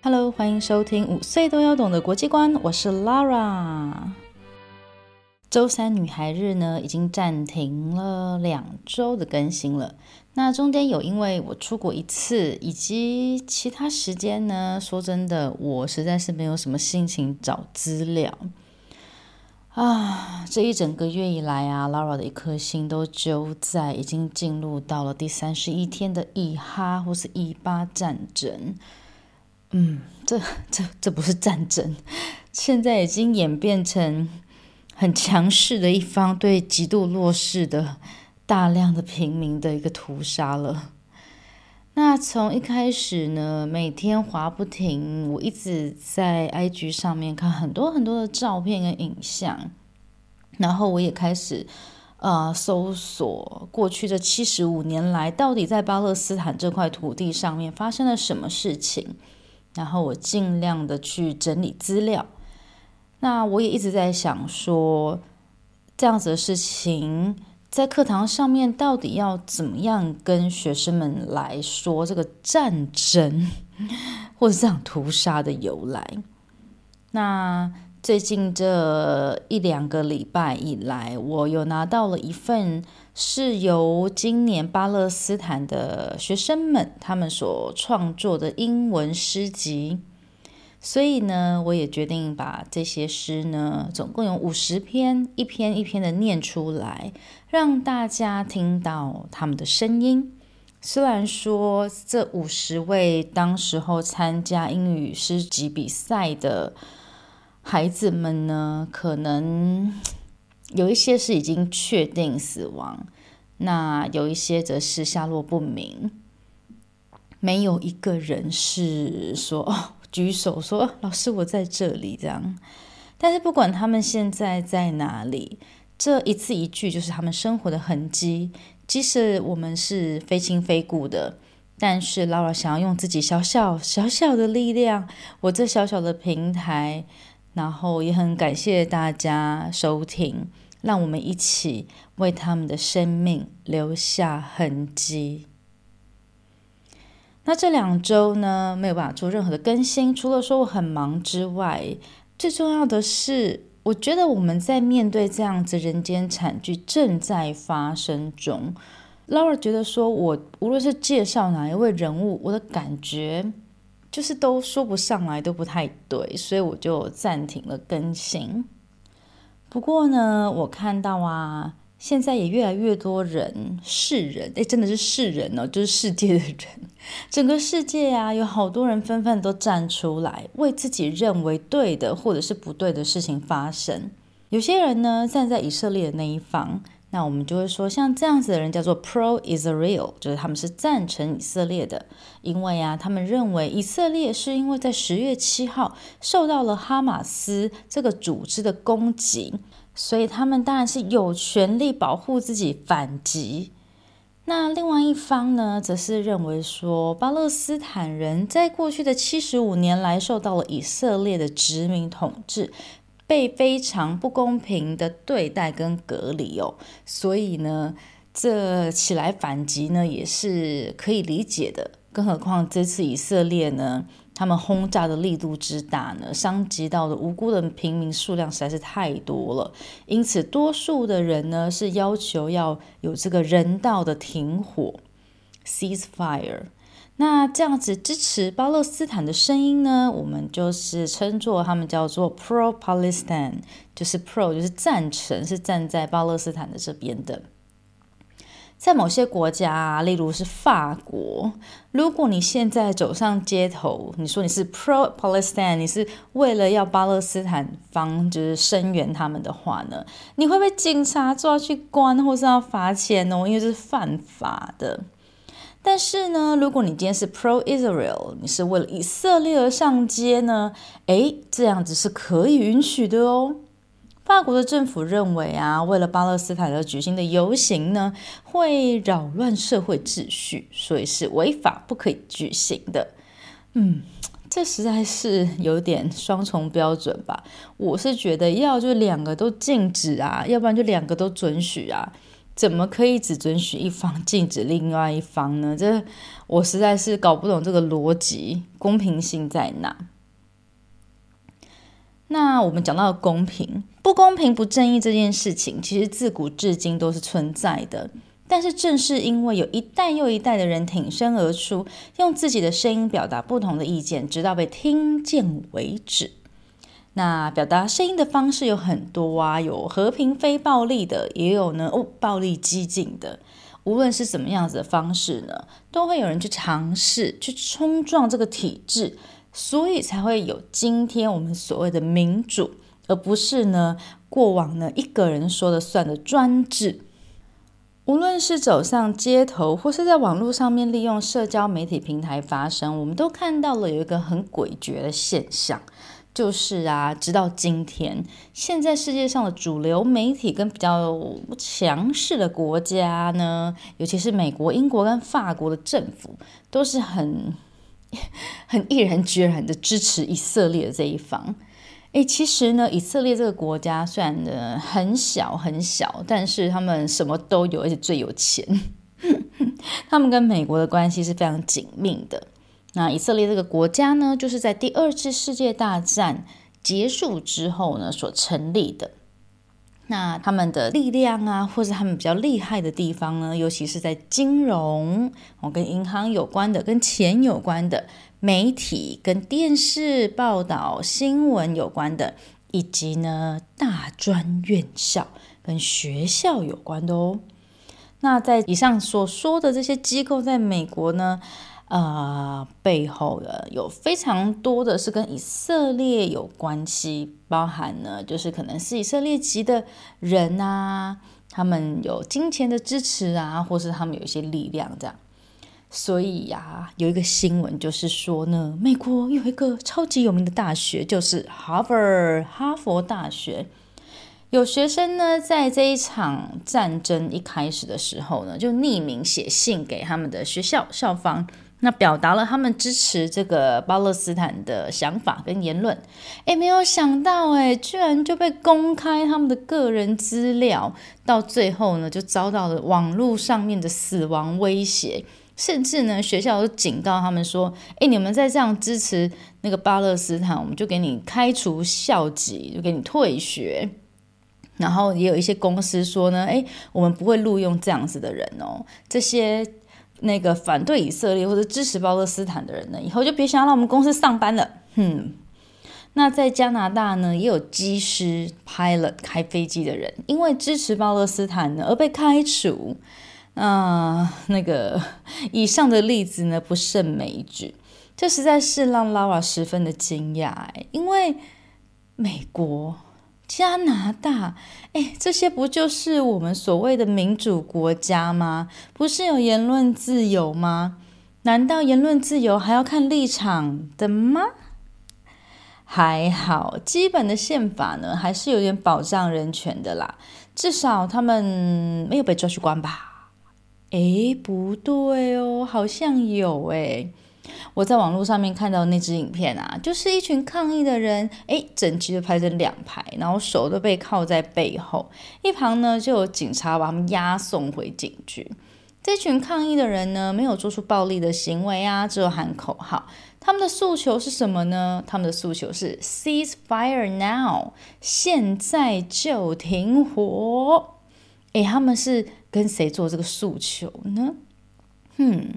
Hello，欢迎收听五岁都要懂的国际观，我是 Lara。周三女孩日呢，已经暂停了两周的更新了。那中间有因为我出国一次，以及其他时间呢，说真的，我实在是没有什么心情找资料啊。这一整个月以来啊，Lara 的一颗心都揪在已经进入到了第三十一天的以哈或是以巴战争。嗯，这这这不是战争，现在已经演变成很强势的一方对极度弱势的大量的平民的一个屠杀了。那从一开始呢，每天滑不停，我一直在 IG 上面看很多很多的照片跟影像，然后我也开始呃搜索过去这七十五年来到底在巴勒斯坦这块土地上面发生了什么事情。然后我尽量的去整理资料，那我也一直在想说，这样子的事情在课堂上面到底要怎么样跟学生们来说这个战争 或者这样屠杀的由来？那最近这一两个礼拜以来，我有拿到了一份。是由今年巴勒斯坦的学生们他们所创作的英文诗集，所以呢，我也决定把这些诗呢，总共有五十篇，一篇一篇的念出来，让大家听到他们的声音。虽然说这五十位当时候参加英语诗集比赛的孩子们呢，可能。有一些是已经确定死亡，那有一些则是下落不明，没有一个人是说，举手说老师我在这里这样。但是不管他们现在在哪里，这一字一句就是他们生活的痕迹。即使我们是非亲非故的，但是老老想要用自己小小小小的力量，我这小小的平台。然后也很感谢大家收听，让我们一起为他们的生命留下痕迹。那这两周呢，没有办法做任何的更新，除了说我很忙之外，最重要的是，我觉得我们在面对这样子人间惨剧正在发生中。，Laura 觉得说，我无论是介绍哪一位人物，我的感觉。就是都说不上来，都不太对，所以我就暂停了更新。不过呢，我看到啊，现在也越来越多人，世人，诶，真的是世人哦，就是世界的人，整个世界啊，有好多人纷纷都站出来，为自己认为对的或者是不对的事情发声。有些人呢，站在以色列的那一方。那我们就会说，像这样子的人叫做 pro-Israel，就是他们是赞成以色列的，因为啊，他们认为以色列是因为在十月七号受到了哈马斯这个组织的攻击，所以他们当然是有权利保护自己反击。那另外一方呢，则是认为说，巴勒斯坦人在过去的七十五年来受到了以色列的殖民统治。被非常不公平的对待跟隔离哦，所以呢，这起来反击呢也是可以理解的。更何况这次以色列呢，他们轰炸的力度之大呢，伤及到的无辜的平民数量实在是太多了。因此，多数的人呢是要求要有这个人道的停火 （ceasefire）。那这样子支持巴勒斯坦的声音呢，我们就是称作他们叫做 pro-Palestine，就是 pro 就是赞成，是站在巴勒斯坦的这边的。在某些国家，例如是法国，如果你现在走上街头，你说你是 pro-Palestine，你是为了要巴勒斯坦方就是声援他们的话呢，你会被警察抓去关，或是要罚钱哦，因为这是犯法的。但是呢，如果你今天是 pro-Israel，你是为了以色列而上街呢，诶，这样子是可以允许的哦。法国的政府认为啊，为了巴勒斯坦而举行的游行呢，会扰乱社会秩序，所以是违法不可以举行的。嗯，这实在是有点双重标准吧？我是觉得要就两个都禁止啊，要不然就两个都准许啊。怎么可以只准许一方，禁止另外一方呢？这我实在是搞不懂这个逻辑，公平性在哪？那我们讲到公平、不公平、不正义这件事情，其实自古至今都是存在的。但是正是因为有一代又一代的人挺身而出，用自己的声音表达不同的意见，直到被听见为止。那表达声音的方式有很多啊，有和平非暴力的，也有呢哦暴力激进的。无论是怎么样子的方式呢，都会有人去尝试去冲撞这个体制，所以才会有今天我们所谓的民主，而不是呢过往呢一个人说了算的专制。无论是走上街头，或是在网络上面利用社交媒体平台发声，我们都看到了有一个很诡谲的现象。就是啊，直到今天，现在世界上的主流媒体跟比较强势的国家呢，尤其是美国、英国跟法国的政府，都是很 很毅然决然的支持以色列的这一方。诶，其实呢，以色列这个国家虽然呢很小很小，但是他们什么都有，而且最有钱。他们跟美国的关系是非常紧密的。那以色列这个国家呢，就是在第二次世界大战结束之后呢所成立的。那他们的力量啊，或是他们比较厉害的地方呢，尤其是在金融，哦，跟银行有关的、跟钱有关的媒体、跟电视报道新闻有关的，以及呢大专院校跟学校有关的哦。那在以上所说的这些机构，在美国呢，呃，背后的有非常多的是跟以色列有关系，包含呢，就是可能是以色列籍的人啊，他们有金钱的支持啊，或是他们有一些力量这样。所以呀、有一个新闻就是说呢，美国有一个超级有名的大学，就是哈佛哈佛大学，有学生呢在这一场战争一开始的时候呢，就匿名写信给他们的学校校方。那表达了他们支持这个巴勒斯坦的想法跟言论，诶，没有想到，诶，居然就被公开他们的个人资料，到最后呢，就遭到了网络上面的死亡威胁，甚至呢，学校都警告他们说，诶，你们再这样支持那个巴勒斯坦，我们就给你开除校籍，就给你退学。然后也有一些公司说呢，诶，我们不会录用这样子的人哦，这些。那个反对以色列或者支持巴勒斯坦的人呢，以后就别想要来我们公司上班了。哼，那在加拿大呢，也有机师 pilot 开飞机的人，因为支持巴勒斯坦呢而被开除。啊，那个以上的例子呢不胜枚举，这实在是让 Lara 十分的惊讶哎，因为美国。加拿大，哎，这些不就是我们所谓的民主国家吗？不是有言论自由吗？难道言论自由还要看立场的吗？还好，基本的宪法呢，还是有点保障人权的啦。至少他们没有被抓去关吧？哎，不对哦，好像有哎。我在网络上面看到那支影片啊，就是一群抗议的人，诶，整齐的排成两排，然后手都被铐在背后，一旁呢就有警察把他们押送回警局。这群抗议的人呢，没有做出暴力的行为啊，只有喊口号。他们的诉求是什么呢？他们的诉求是 “Cease fire now”，现在就停火。诶，他们是跟谁做这个诉求呢？嗯。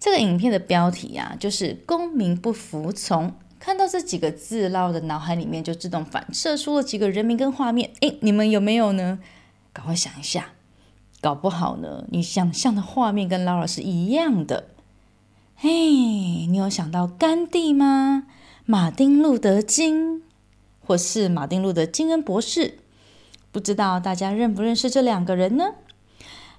这个影片的标题呀、啊，就是“公民不服从”。看到这几个字，捞的脑海里面就自动反射出了几个人名跟画面。诶，你们有没有呢？赶快想一下，搞不好呢，你想象的画面跟 Lara 是一样的。嘿，你有想到甘地吗？马丁路德金，或是马丁路德金恩博士？不知道大家认不认识这两个人呢？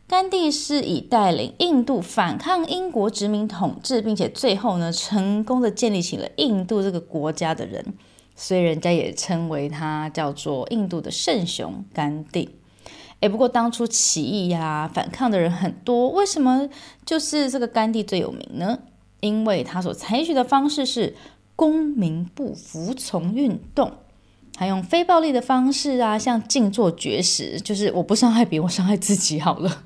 甘地是以带领印度反抗英国殖民统治，并且最后呢，成功的建立起了印度这个国家的人，所以人家也称为他叫做印度的圣雄甘地。诶，不过当初起义呀、反抗的人很多，为什么就是这个甘地最有名呢？因为他所采取的方式是公民不服从运动，还用非暴力的方式啊，像静坐绝食，就是我不伤害别人，我伤害自己好了。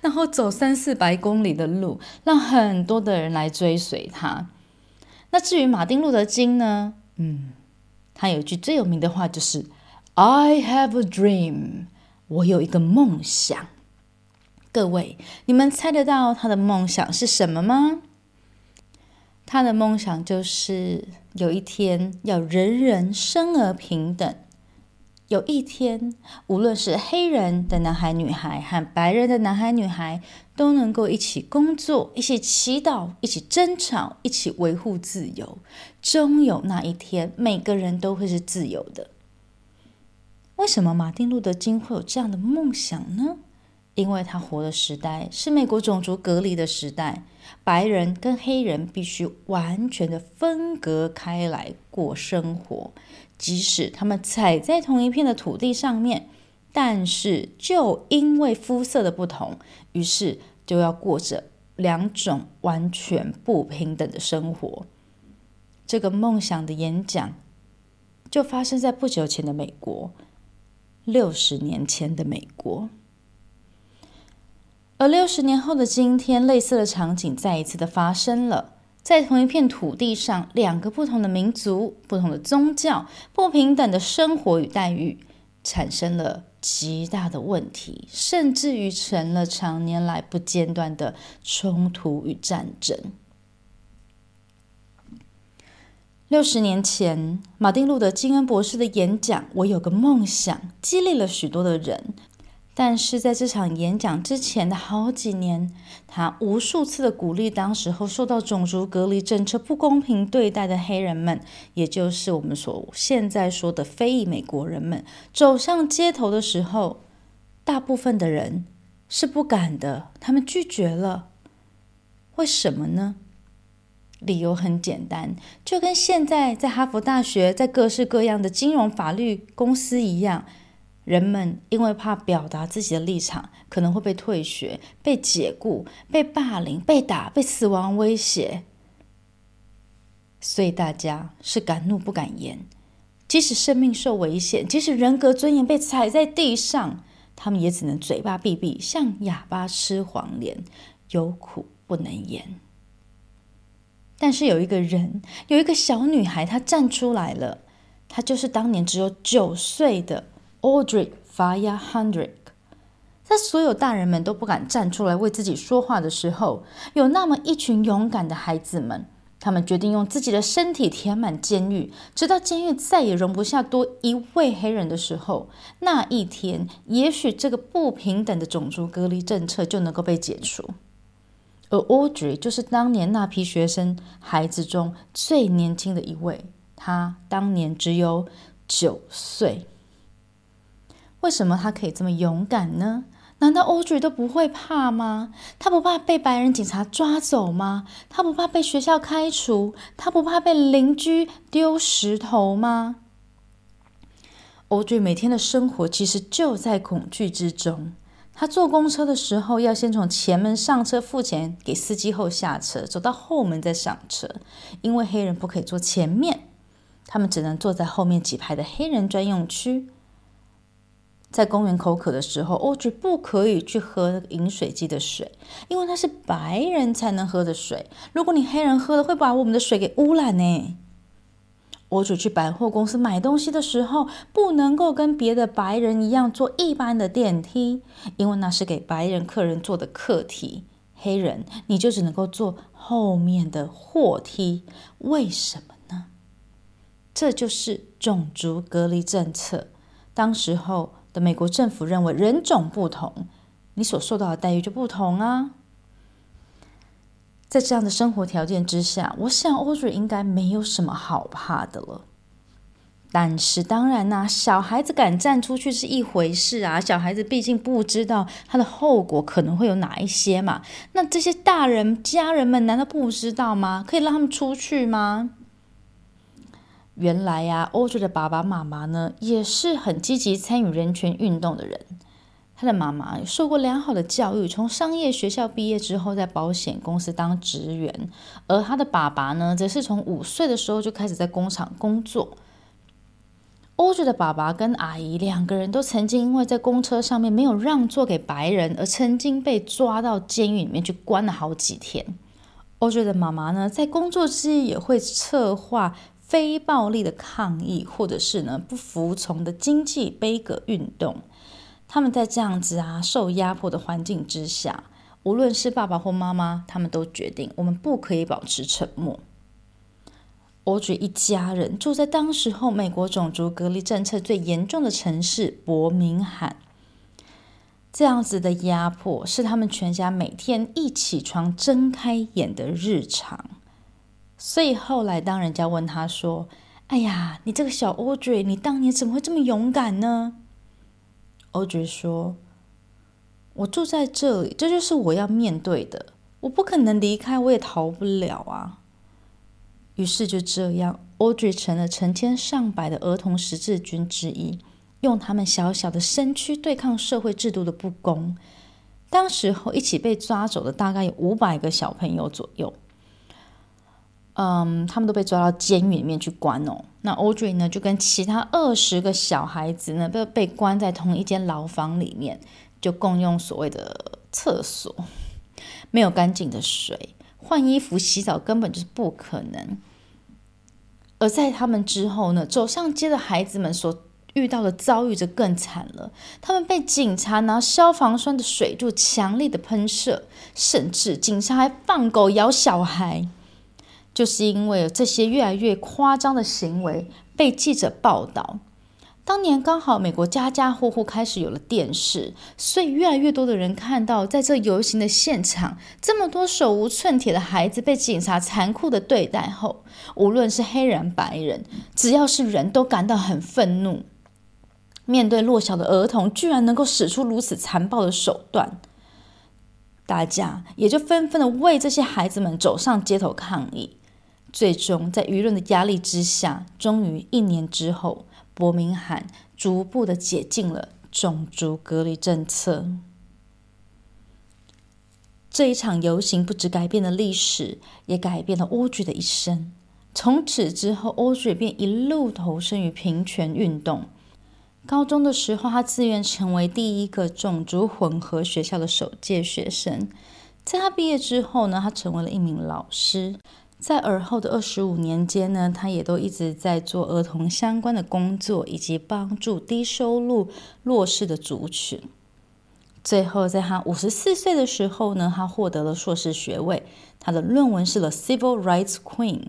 然后走三四百公里的路，让很多的人来追随他。那至于马丁路德金呢？嗯，他有一句最有名的话，就是 “I have a dream”，我有一个梦想。各位，你们猜得到他的梦想是什么吗？他的梦想就是有一天要人人生而平等。有一天，无论是黑人的男孩女孩和白人的男孩女孩，都能够一起工作、一起祈祷、一起争吵、一起维护自由。终有那一天，每个人都会是自由的。为什么马丁·路德·金会有这样的梦想呢？因为他活的时代是美国种族隔离的时代，白人跟黑人必须完全的分隔开来过生活，即使他们踩在同一片的土地上面，但是就因为肤色的不同，于是就要过着两种完全不平等的生活。这个梦想的演讲就发生在不久前的美国，六十年前的美国。而六十年后的今天，类似的场景再一次的发生了。在同一片土地上，两个不同的民族、不同的宗教、不平等的生活与待遇，产生了极大的问题，甚至于成了常年来不间断的冲突与战争。六十年前，马丁·路德·金恩博士的演讲《我有个梦想》，激励了许多的人。但是在这场演讲之前的好几年，他无数次的鼓励当时候受到种族隔离政策不公平对待的黑人们，也就是我们所现在说的非裔美国人们，走上街头的时候，大部分的人是不敢的，他们拒绝了。为什么呢？理由很简单，就跟现在在哈佛大学，在各式各样的金融法律公司一样。人们因为怕表达自己的立场，可能会被退学、被解雇、被霸凌、被打、被死亡威胁，所以大家是敢怒不敢言。即使生命受危险，即使人格尊严被踩在地上，他们也只能嘴巴闭闭，像哑巴吃黄连，有苦不能言。但是有一个人，有一个小女孩，她站出来了，她就是当年只有九岁的。Audrey Faya Hendrick，在所有大人们都不敢站出来为自己说话的时候，有那么一群勇敢的孩子们，他们决定用自己的身体填满监狱，直到监狱再也容不下多一位黑人的时候，那一天，也许这个不平等的种族隔离政策就能够被解除。而 Audrey 就是当年那批学生孩子中最年轻的一位，他当年只有九岁。为什么他可以这么勇敢呢？难道 Audrey 都不会怕吗？他不怕被白人警察抓走吗？他不怕被学校开除？他不怕被邻居丢石头吗？Audrey 每天的生活其实就在恐惧之中。他坐公车的时候，要先从前门上车付钱给司机后下车，走到后门再上车，因为黑人不可以坐前面，他们只能坐在后面几排的黑人专用区。在公园口渴的时候我绝不可以去喝饮水机的水，因为那是白人才能喝的水。如果你黑人喝了，会把我们的水给污染呢。Audrey 去百货公司买东西的时候，不能够跟别的白人一样坐一般的电梯，因为那是给白人客人坐的客梯。黑人你就只能够坐后面的货梯。为什么呢？这就是种族隔离政策。当时候。的美国政府认为人种不同，你所受到的待遇就不同啊。在这样的生活条件之下，我想 Audrey 应该没有什么好怕的了。但是当然啦，小孩子敢站出去是一回事啊。小孩子毕竟不知道他的后果可能会有哪一些嘛。那这些大人家人们难道不知道吗？可以让他们出去吗？原来呀，Audrey 的爸爸妈妈呢，也是很积极参与人权运动的人。他的妈妈受过良好的教育，从商业学校毕业之后，在保险公司当职员，而他的爸爸呢，则是从五岁的时候就开始在工厂工作。OJ 的爸爸跟阿姨两个人都曾经因为在公车上面没有让座给白人，而曾经被抓到监狱里面去关了好几天。OJ 的妈妈呢，在工作之余也会策划非暴力的抗议，或者是呢不服从的经济悲歌运动。他们在这样子啊受压迫的环境之下，无论是爸爸或妈妈，他们都决定我们不可以保持沉默。Audrey 一家人住在当时候美国种族隔离政策最严重的城市伯明翰。这样子的压迫是他们全家每天一起床睁开眼的日常。所以后来当人家问他说：“哎呀，你这个小 Audrey，你当年怎么会这么勇敢呢欧爵说：“我住在这里，这就是我要面对的，我不可能离开，我也逃不了啊。”于是就这样，Audrey 成了成千上百的儿童十字军之一，用他们小小的身躯对抗社会制度的不公。当时候一起被抓走的大概有五百个小朋友左右，嗯，他们都被抓到监狱里面去关哦。那 Audrey 呢，就跟其他二十个小孩子呢，被被关在同一间牢房里面，就共用所谓的厕所，没有干净的水。换衣服、洗澡根本就是不可能。而在他们之后呢，走上街的孩子们所遇到的遭遇就更惨了。他们被警察拿消防栓的水柱强力的喷射，甚至警察还放狗咬小孩。就是因为这些越来越夸张的行为被记者报道。当年刚好美国家家户户开始有了电视，所以越来越多的人看到，在这游行的现场，这么多手无寸铁的孩子被警察残酷的对待后，无论是黑人白人，只要是人都感到很愤怒。面对弱小的儿童，居然能够使出如此残暴的手段，大家也就纷纷的为这些孩子们走上街头抗议。最终，在舆论的压力之下，终于一年之后。伯明翰逐步的解禁了种族隔离政策。这一场游行不止改变了历史，也改变了欧剧的一生。从此之后欧剧便一路投身于平权运动。高中的时候，他自愿成为第一个种族混合学校的首届学生。在他毕业之后呢，他成为了一名老师。在尔后的二十五年间呢，他也都一直在做儿童相关的工作，以及帮助低收入弱势的族群。最后，在他五十四岁的时候呢，他获得了硕士学位。他的论文是《The Civil Rights Queen》，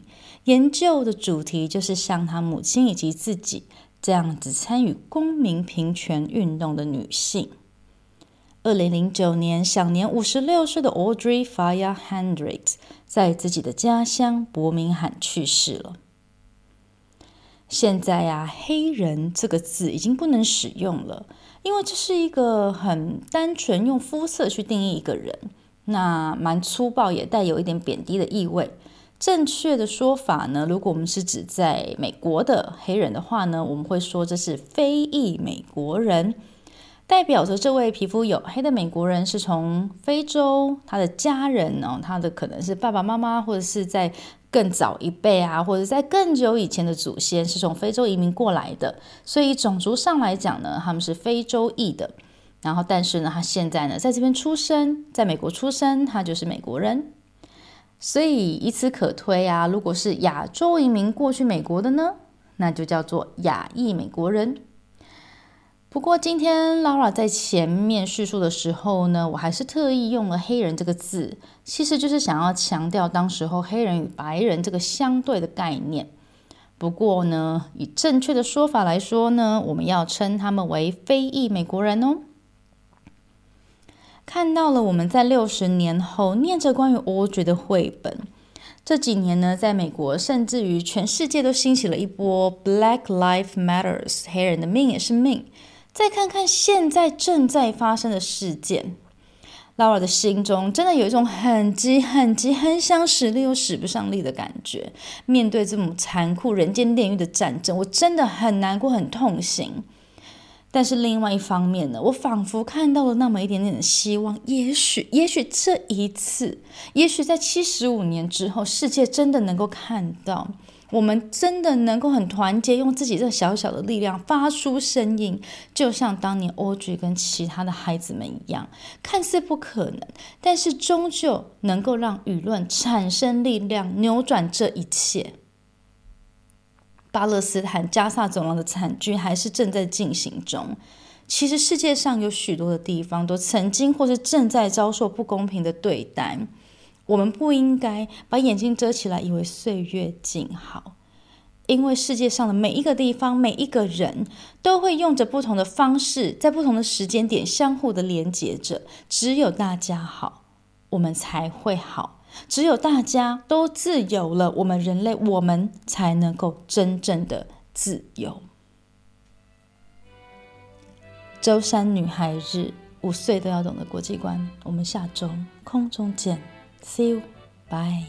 研究的主题就是像他母亲以及自己这样子参与公民平权运动的女性。二零零九年，享年五十六岁的 Audrey Fire Hendricks 在自己的家乡伯明翰去世了。现在呀、啊，“黑人”这个字已经不能使用了，因为这是一个很单纯用肤色去定义一个人，那蛮粗暴，也带有一点贬低的意味。正确的说法呢，如果我们是指在美国的黑人的话呢，我们会说这是非裔美国人。代表着这位皮肤黝黑的美国人是从非洲，他的家人哦，他的可能是爸爸妈妈，或者是在更早一辈啊，或者在更久以前的祖先是从非洲移民过来的，所以种族上来讲呢，他们是非洲裔的。然后，但是呢，他现在呢，在这边出生，在美国出生，他就是美国人。所以以此可推啊，如果是亚洲移民过去美国的呢，那就叫做亚裔美国人。不过今天 Laura 在前面叙述的时候呢，我还是特意用了“黑人”这个字，其实就是想要强调当时候黑人与白人这个相对的概念。不过呢，以正确的说法来说呢，我们要称他们为非裔美国人哦。看到了我们在六十年后念着关于 Audrey 的绘本，这几年呢，在美国甚至于全世界都兴起了一波 Black Lives Matters，黑人的命也是命。再看看现在正在发生的事件，Lara 的心中真的有一种很急、很急、很想使力又使不上力的感觉。面对这种残酷、人间炼狱的战争，我真的很难过、很痛心。但是另外一方面呢，我仿佛看到了那么一点点的希望。也许，也许这一次，也许在七十五年之后，世界真的能够看到，我们真的能够很团结，用自己这小小的力量发出声音，就像当年 Audrey 跟其他的孩子们一样，看似不可能，但是终究能够让舆论产生力量，扭转这一切。巴勒斯坦加萨走廊的惨剧还是正在进行中。其实世界上有许多的地方都曾经或是正在遭受不公平的对待。我们不应该把眼睛遮起来，以为岁月静好，因为世界上的每一个地方、每一个人都会用着不同的方式，在不同的时间点相互的连接着。只有大家好，我们才会好。只有大家都自由了，我们人类，我们才能够真正的自由。周三女孩日，五岁都要懂的国际观。我们下周空中见 See you. Bye.